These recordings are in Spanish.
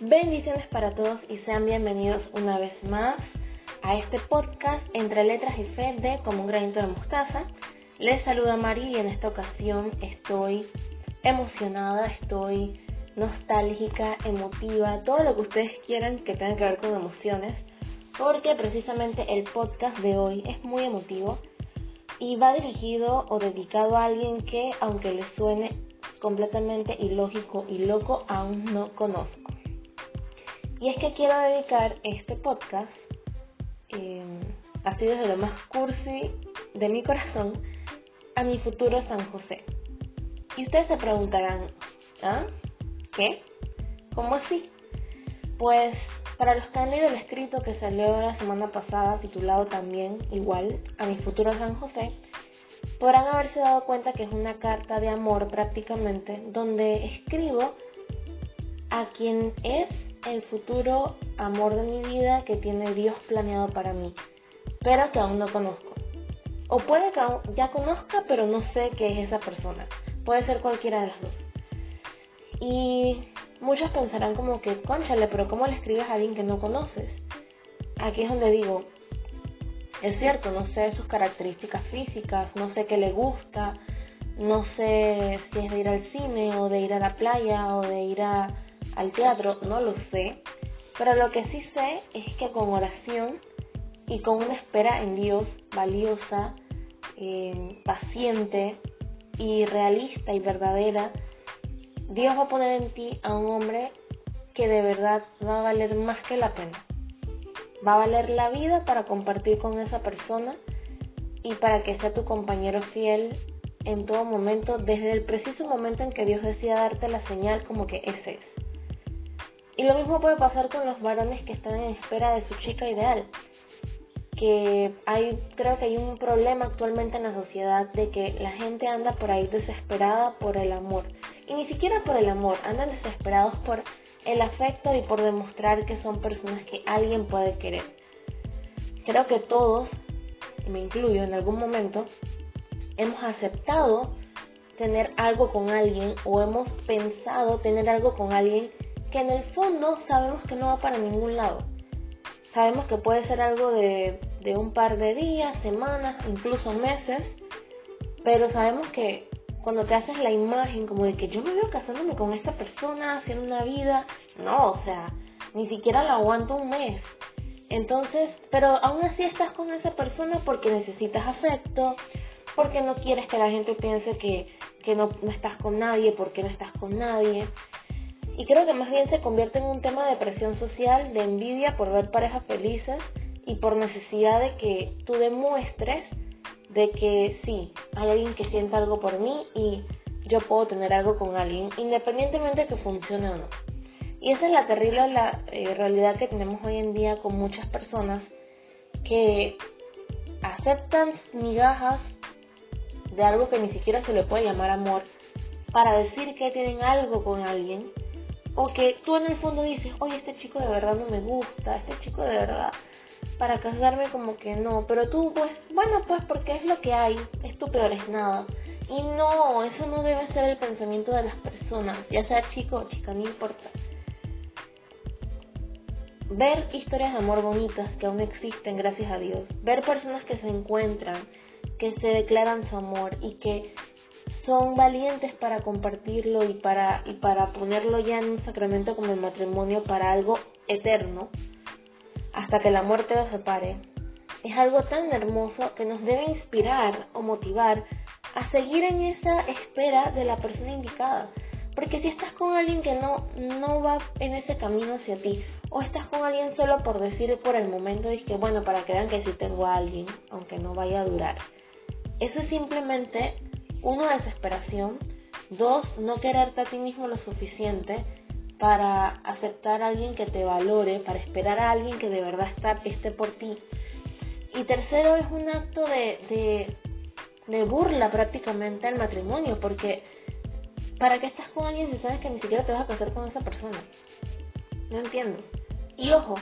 Bendiciones para todos y sean bienvenidos una vez más a este podcast entre letras y fe de Como un granito de mostaza. Les saluda Mari y en esta ocasión estoy emocionada, estoy nostálgica, emotiva, todo lo que ustedes quieran que tenga que ver con emociones, porque precisamente el podcast de hoy es muy emotivo y va dirigido o dedicado a alguien que, aunque le suene completamente ilógico y loco, aún no conozco. Y es que quiero dedicar este podcast, eh, así desde lo más cursi de mi corazón, a mi futuro San José. Y ustedes se preguntarán, ¿ah? ¿Qué? ¿Cómo así? Pues para los que han leído el escrito que salió la semana pasada, titulado también igual a mi futuro San José, podrán haberse dado cuenta que es una carta de amor prácticamente, donde escribo a quien es el futuro amor de mi vida que tiene Dios planeado para mí, pero que aún no conozco. O puede que ya conozca, pero no sé qué es esa persona. Puede ser cualquiera de las dos. Y muchos pensarán como que, conchale, pero ¿cómo le escribes a alguien que no conoces? Aquí es donde digo, es cierto, no sé sus características físicas, no sé qué le gusta, no sé si es de ir al cine o de ir a la playa o de ir a al teatro, no lo sé, pero lo que sí sé es que con oración y con una espera en Dios valiosa, eh, paciente y realista y verdadera, Dios va a poner en ti a un hombre que de verdad va a valer más que la pena. Va a valer la vida para compartir con esa persona y para que sea tu compañero fiel en todo momento, desde el preciso momento en que Dios decida darte la señal como que ese es. Y lo mismo puede pasar con los varones que están en espera de su chica ideal. Que hay, creo que hay un problema actualmente en la sociedad de que la gente anda por ahí desesperada por el amor. Y ni siquiera por el amor, andan desesperados por el afecto y por demostrar que son personas que alguien puede querer. Creo que todos, y me incluyo en algún momento, hemos aceptado tener algo con alguien o hemos pensado tener algo con alguien que en el fondo sabemos que no va para ningún lado. Sabemos que puede ser algo de, un par de días, semanas, incluso meses, pero sabemos que cuando te haces la imagen como de que yo me veo casándome con esta persona, haciendo una vida, no, o sea, ni siquiera la aguanto un mes. Entonces, pero aún así estás con esa persona porque necesitas afecto, porque no quieres que la gente piense que, no, no, estás con nadie, porque no estás con nadie. Y creo que más bien se convierte en un tema de presión social, de envidia por ver parejas felices y por necesidad de que tú demuestres de que sí, hay alguien que sienta algo por mí y yo puedo tener algo con alguien, independientemente de que funcione o no. Y esa es la terrible la, eh, realidad que tenemos hoy en día con muchas personas que aceptan migajas de algo que ni siquiera se le puede llamar amor para decir que tienen algo con alguien o que tú en el fondo dices, oye, este chico de verdad no me gusta, este chico de verdad, para casarme como que no, pero tú pues, bueno pues porque es lo que hay, es tu peor es nada. Y no, eso no debe ser el pensamiento de las personas, ya sea chico o chica, no importa. Ver historias de amor bonitas que aún existen, gracias a Dios. Ver personas que se encuentran, que se declaran su amor y que son valientes para compartirlo y para, y para ponerlo ya en un sacramento como el matrimonio para algo eterno, hasta que la muerte los separe, es algo tan hermoso que nos debe inspirar o motivar a seguir en esa espera de la persona indicada. Porque si estás con alguien que no, no va en ese camino hacia ti, o estás con alguien solo por decir por el momento, y que bueno, para que vean que sí tengo a alguien, aunque no vaya a durar. Eso es simplemente uno, desesperación. Dos, no quererte a ti mismo lo suficiente para aceptar a alguien que te valore, para esperar a alguien que de verdad está, esté por ti. Y tercero, es un acto de, de, burla prácticamente al matrimonio, porque ¿para qué estás con alguien si sabes que ni siquiera te vas a casar con esa persona? No entiendo. Y ojo,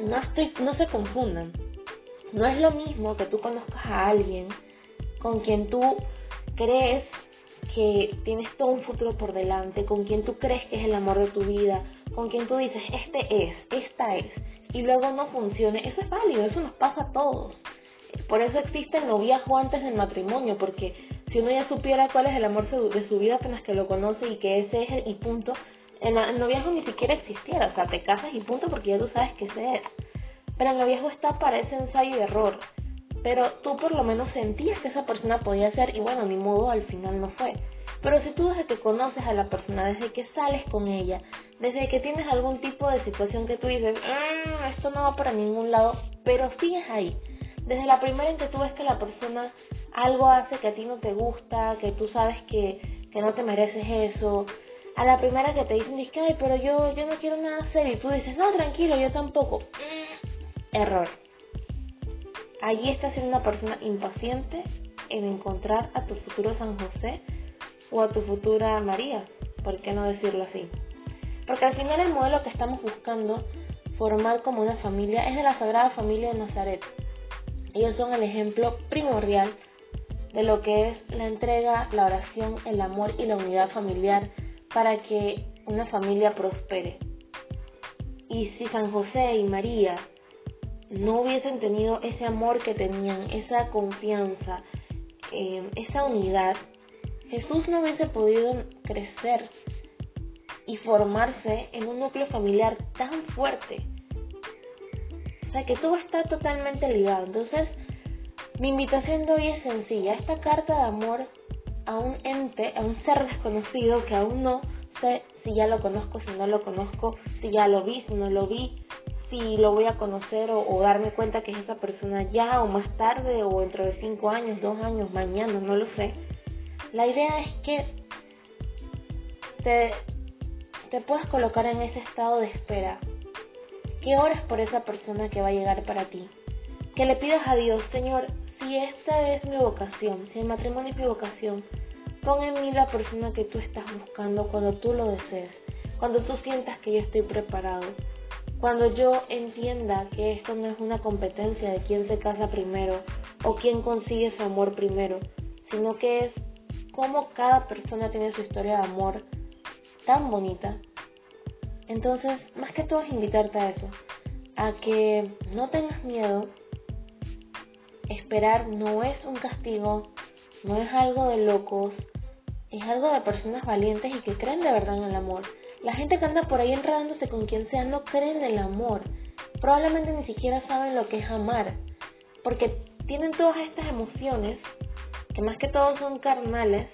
no, estoy, no se confundan. No es lo mismo que tú conozcas a alguien con quien tú crees que tienes todo un futuro por delante, con quien tú crees que es el amor de tu vida, con quien tú dices, este es, esta es, y luego no funcione, eso es válido, eso nos pasa a todos. Por eso existe el noviazgo antes del matrimonio, porque si uno ya supiera cuál es el amor de su vida apenas que lo conoce y que ese es el y punto, el noviazgo ni siquiera existiera, o sea, te casas y punto porque ya tú sabes que ese es. Pero el noviazgo está para ese ensayo y error. Pero tú por lo menos sentías que esa persona podía ser y bueno, ni modo, al final no fue. Pero si tú desde que conoces a la persona, desde que sales con ella, desde que tienes algún tipo de situación que tú dices, ah, esto no va para ningún lado, pero sigues ahí. Desde la primera en que tú ves que la persona algo hace que a ti no te gusta, que tú sabes que, que no te mereces eso, a la primera que te dicen, ay, pero yo, yo no quiero nada hacer y tú dices, no, tranquilo, yo tampoco. Mm, error. Allí estás siendo una persona impaciente en encontrar a tu futuro San José o a tu futura María, ¿por qué no decirlo así? Porque al final el modelo que estamos buscando formar como una familia es de la Sagrada Familia de Nazaret. Ellos son el ejemplo primordial de lo que es la entrega, la oración, el amor y la unidad familiar para que una familia prospere. Y si San José y María no hubiesen tenido ese amor que tenían, esa confianza, eh, esa unidad, Jesús no hubiese podido crecer y formarse en un núcleo familiar tan fuerte. O sea que todo está totalmente ligado. Entonces, mi invitación de hoy es sencilla. Esta carta de amor a un ente, a un ser desconocido que aún no sé si ya lo conozco, si no lo conozco, si ya lo vi, si no lo vi, si lo voy a conocer o, darme cuenta que es esa persona ya o más tarde o dentro de cinco años, dos años, mañana, no lo sé. La idea es que te, te puedas colocar en ese estado de espera. Que ores por esa persona que va a llegar para ti. Que le pidas a Dios, Señor, si esta es mi vocación, si el matrimonio es mi vocación, pon en mí la persona que tú estás buscando cuando tú lo desees, cuando tú sientas que yo estoy preparado, cuando yo entienda que esto no es una competencia de quién se casa primero o quién consigue su amor primero, sino que es cómo cada persona tiene su historia de amor tan bonita. Entonces, más que todo es invitarte a eso, a que no tengas miedo. Esperar no es un castigo, no es algo de locos, es algo de personas valientes y que creen de verdad en el amor. La gente que anda por ahí enredándose con quien sea no cree en el amor. Probablemente ni siquiera saben lo que es amar, porque tienen todas estas emociones que más que todo son carnales,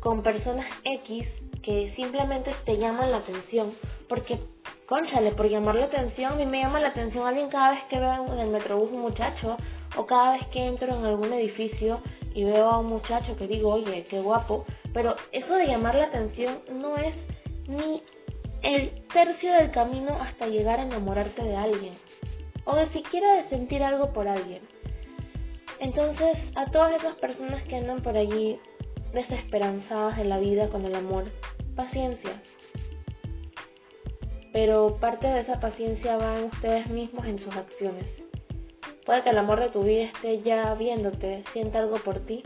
con personas X que simplemente te llaman la atención, porque, conchale, por llamar la atención, a mí me llama la atención alguien cada vez que veo en el metrobús un muchacho, o cada vez que entro en algún edificio y veo a un muchacho que digo, oye, qué guapo, pero eso de llamar la atención no es ni el tercio del camino hasta llegar a enamorarte de alguien, o de siquiera de sentir algo por alguien. Entonces, a todas esas personas que andan por allí desesperanzadas en la vida con el amor, paciencia. Pero parte de esa paciencia va en ustedes mismos en sus acciones. Puede que el amor de tu vida esté ya viéndote, sienta algo por ti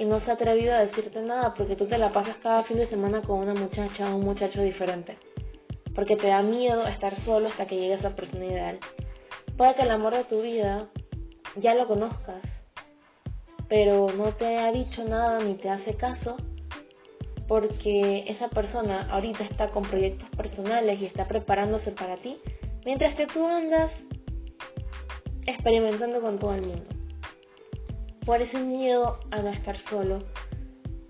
y no se ha atrevido a decirte nada porque tú te la pasas cada fin de semana con una muchacha o un muchacho diferente. Porque te da miedo estar solo hasta que llegue esa persona ideal. Puede que el amor de tu vida ya lo conozcas, pero no te ha dicho nada ni te hace caso porque esa persona ahorita está con proyectos personales y está preparándose para ti, mientras que tú andas experimentando con todo el mundo. Por ese miedo a no estar solo,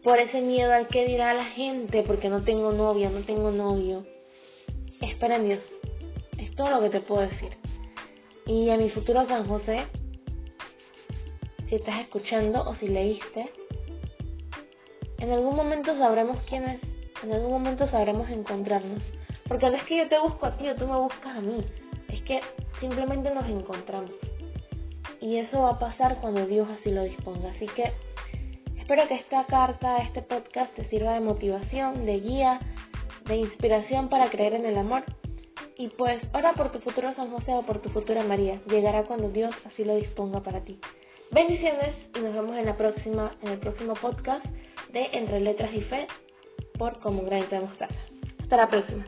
por ese miedo al que dirá la gente porque no tengo novia, no tengo novio. Espera en Dios. Es todo lo que te puedo decir. Y a mi futuro San José, si estás escuchando o si leíste, en algún momento sabremos quién es, en algún momento sabremos encontrarnos. Porque no es que yo te busco a ti o tú me buscas a mí, es que simplemente nos encontramos. Y eso va a pasar cuando Dios así lo disponga. Así que espero que esta carta, este podcast te sirva de motivación, de guía, de inspiración para creer en el amor. Y pues ora por tu futuro San José o por tu futura María. Llegará cuando Dios así lo disponga para ti. Bendiciones y nos vemos en la próxima, en el próximo podcast de Entre Letras y Fe por Como de Mostaza. Hasta la próxima.